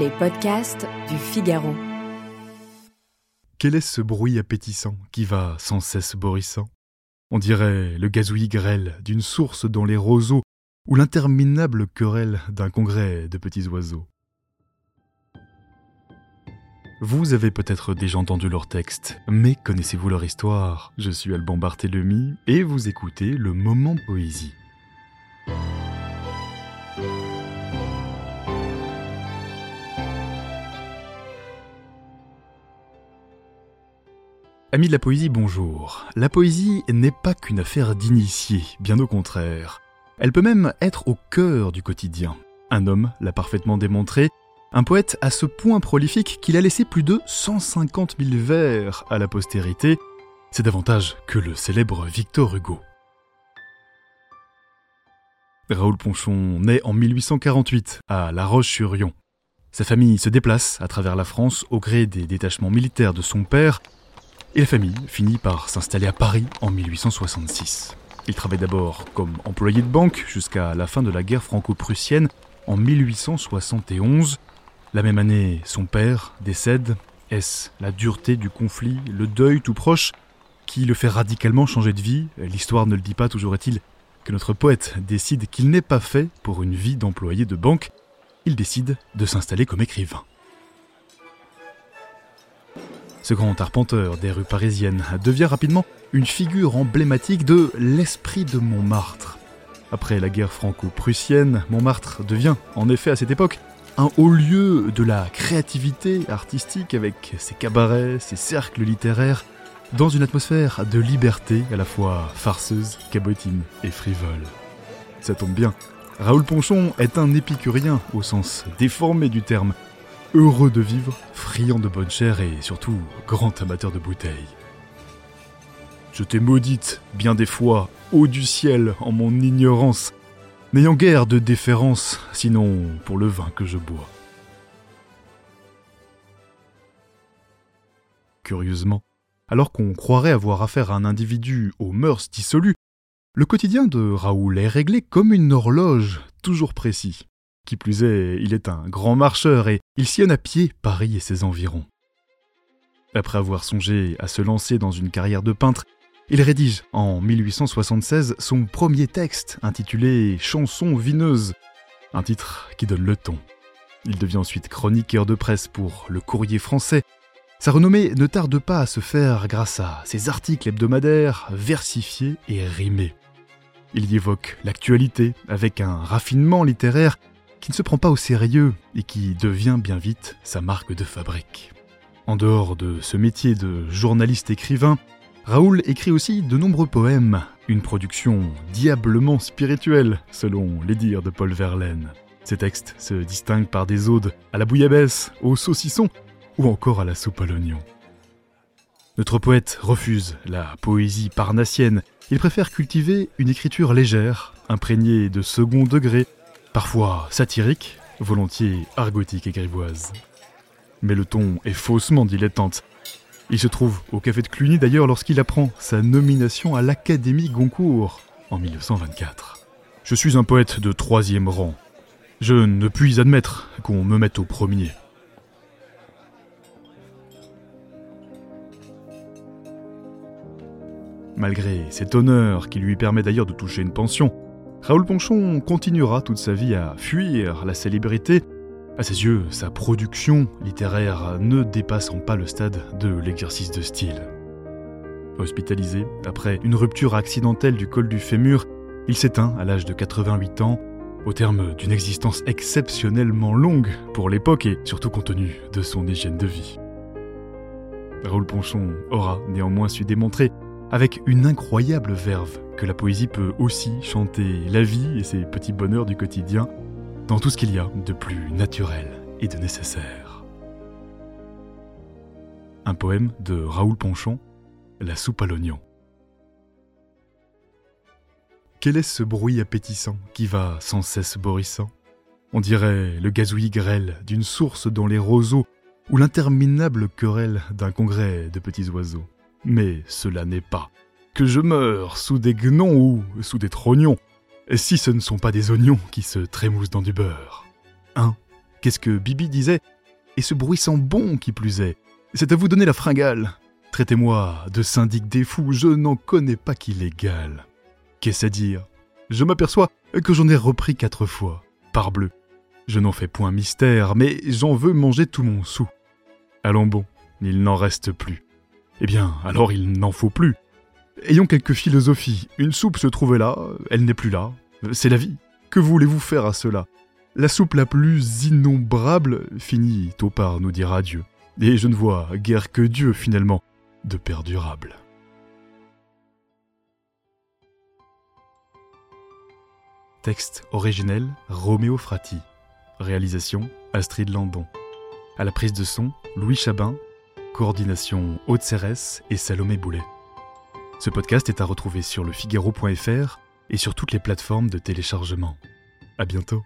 Les podcasts du Figaro. Quel est ce bruit appétissant qui va sans cesse borissant? On dirait le gazouillis grêle d'une source dans les roseaux ou l'interminable querelle d'un congrès de petits oiseaux. Vous avez peut-être déjà entendu leur texte, mais connaissez-vous leur histoire? Je suis Alban Barthélemy et vous écoutez le Moment Poésie. Amis de la poésie, bonjour. La poésie n'est pas qu'une affaire d'initiés, bien au contraire. Elle peut même être au cœur du quotidien. Un homme l'a parfaitement démontré, un poète à ce point prolifique qu'il a laissé plus de 150 000 vers à la postérité. C'est davantage que le célèbre Victor Hugo. Raoul Ponchon naît en 1848 à La Roche-sur-Yon. Sa famille se déplace à travers la France au gré des détachements militaires de son père et la famille finit par s'installer à Paris en 1866. Il travaille d'abord comme employé de banque jusqu'à la fin de la guerre franco-prussienne en 1871. La même année, son père décède. Est-ce la dureté du conflit, le deuil tout proche, qui le fait radicalement changer de vie? L'histoire ne le dit pas, toujours est-il que notre poète décide qu'il n'est pas fait pour une vie d'employé de banque? Il décide de s'installer comme écrivain. Ce grand arpenteur des rues parisiennes devient rapidement une figure emblématique de l'esprit de Montmartre. Après la guerre franco-prussienne, Montmartre devient, en effet à cette époque, un haut lieu de la créativité artistique avec ses cabarets, ses cercles littéraires, dans une atmosphère de liberté à la fois farceuse, cabotine et frivole. Ça tombe bien, Raoul Ponchon est un épicurien au sens déformé du terme, heureux de vivre, friand de bonne chair et surtout grand amateur de bouteilles. Je t'ai maudite bien des fois, haut du ciel, en mon ignorance, n'ayant guère de déférence, sinon pour le vin que je bois. Curieusement, alors qu'on croirait avoir affaire à un individu aux mœurs dissolues, le quotidien de Raoul est réglé comme une horloge, toujours précis. Qui plus est, il est un grand marcheur et il sillonne à pied Paris et ses environs. Après avoir songé à se lancer dans une carrière de peintre, il rédige en 1876 son premier texte intitulé Chanson vineuse, un titre qui donne le ton. Il devient ensuite chroniqueur de presse pour Le Courrier français. Sa renommée ne tarde pas à se faire grâce à ses articles hebdomadaires versifiés et rimés. Il y évoque l'actualité avec un raffinement littéraire qui ne se prend pas au sérieux et qui devient bien vite sa marque de fabrique. En dehors de ce métier de journaliste-écrivain, Raoul écrit aussi de nombreux poèmes, une production diablement spirituelle, selon les dires de Paul Verlaine. Ces textes se distinguent par des odes à la bouillabaisse, au saucisson ou encore à la soupe à l'oignon. Notre poète refuse la poésie parnassienne. Il préfère cultiver une écriture légère, imprégnée de second degré, parfois satirique, volontiers argotique et grivoise. Mais le ton est faussement dilettante. Il se trouve au café de Cluny d'ailleurs lorsqu'il apprend sa nomination à l'Académie Goncourt en 1924. Je suis un poète de troisième rang. Je ne puis admettre qu'on me mette au premier. Malgré cet honneur qui lui permet d'ailleurs de toucher une pension, Raoul Ponchon continuera toute sa vie à fuir la célébrité. À ses yeux, sa production littéraire ne dépassant pas le stade de l'exercice de style. Hospitalisé après une rupture accidentelle du col du fémur, il s'éteint à l'âge de 88 ans, au terme d'une existence exceptionnellement longue pour l'époque et surtout compte tenu de son hygiène de vie. Raoul Ponchon aura néanmoins su démontrer avec une incroyable verve que la poésie peut aussi chanter la vie et ses petits bonheurs du quotidien dans tout ce qu'il y a de plus naturel et de nécessaire. Un poème de Raoul Ponchon, La soupe à l'oignon. Quel est ce bruit appétissant qui va sans cesse borissant? On dirait le gazouillis grêle d'une source dans les roseaux ou l'interminable querelle d'un congrès de petits oiseaux. Mais cela n'est pas. Que je meure sous des gnons ou sous des trognons, si ce ne sont pas des oignons qui se trémoussent dans du beurre. Un Qu'est-ce que Bibi disait? Et ce bruit sent bon qui plus est. C'est à vous donner la fringale. Traitez-moi de syndic des fous, je n'en connais pas qui l'égale. Qu'est-ce à dire? Je m'aperçois que j'en ai repris quatre fois. Parbleu. Je n'en fais point mystère, mais j'en veux manger tout mon sou. Allons bon, il n'en reste plus. Eh bien, alors il n'en faut plus. Ayons quelques philosophies. Une soupe se trouvait là, elle n'est plus là. C'est la vie. Que voulez-vous faire à cela? La soupe la plus innombrable finit tôt par nous dire adieu. Et je ne vois guère que Dieu, finalement, de perdurable. Texte originel Roméo Frati. Réalisation Astrid Landon. À la prise de son, Louis Chabin. Coordination Haute Cérès et Salomé Boulet. Ce podcast est à retrouver sur lefigaro.fr et sur toutes les plateformes de téléchargement. À bientôt.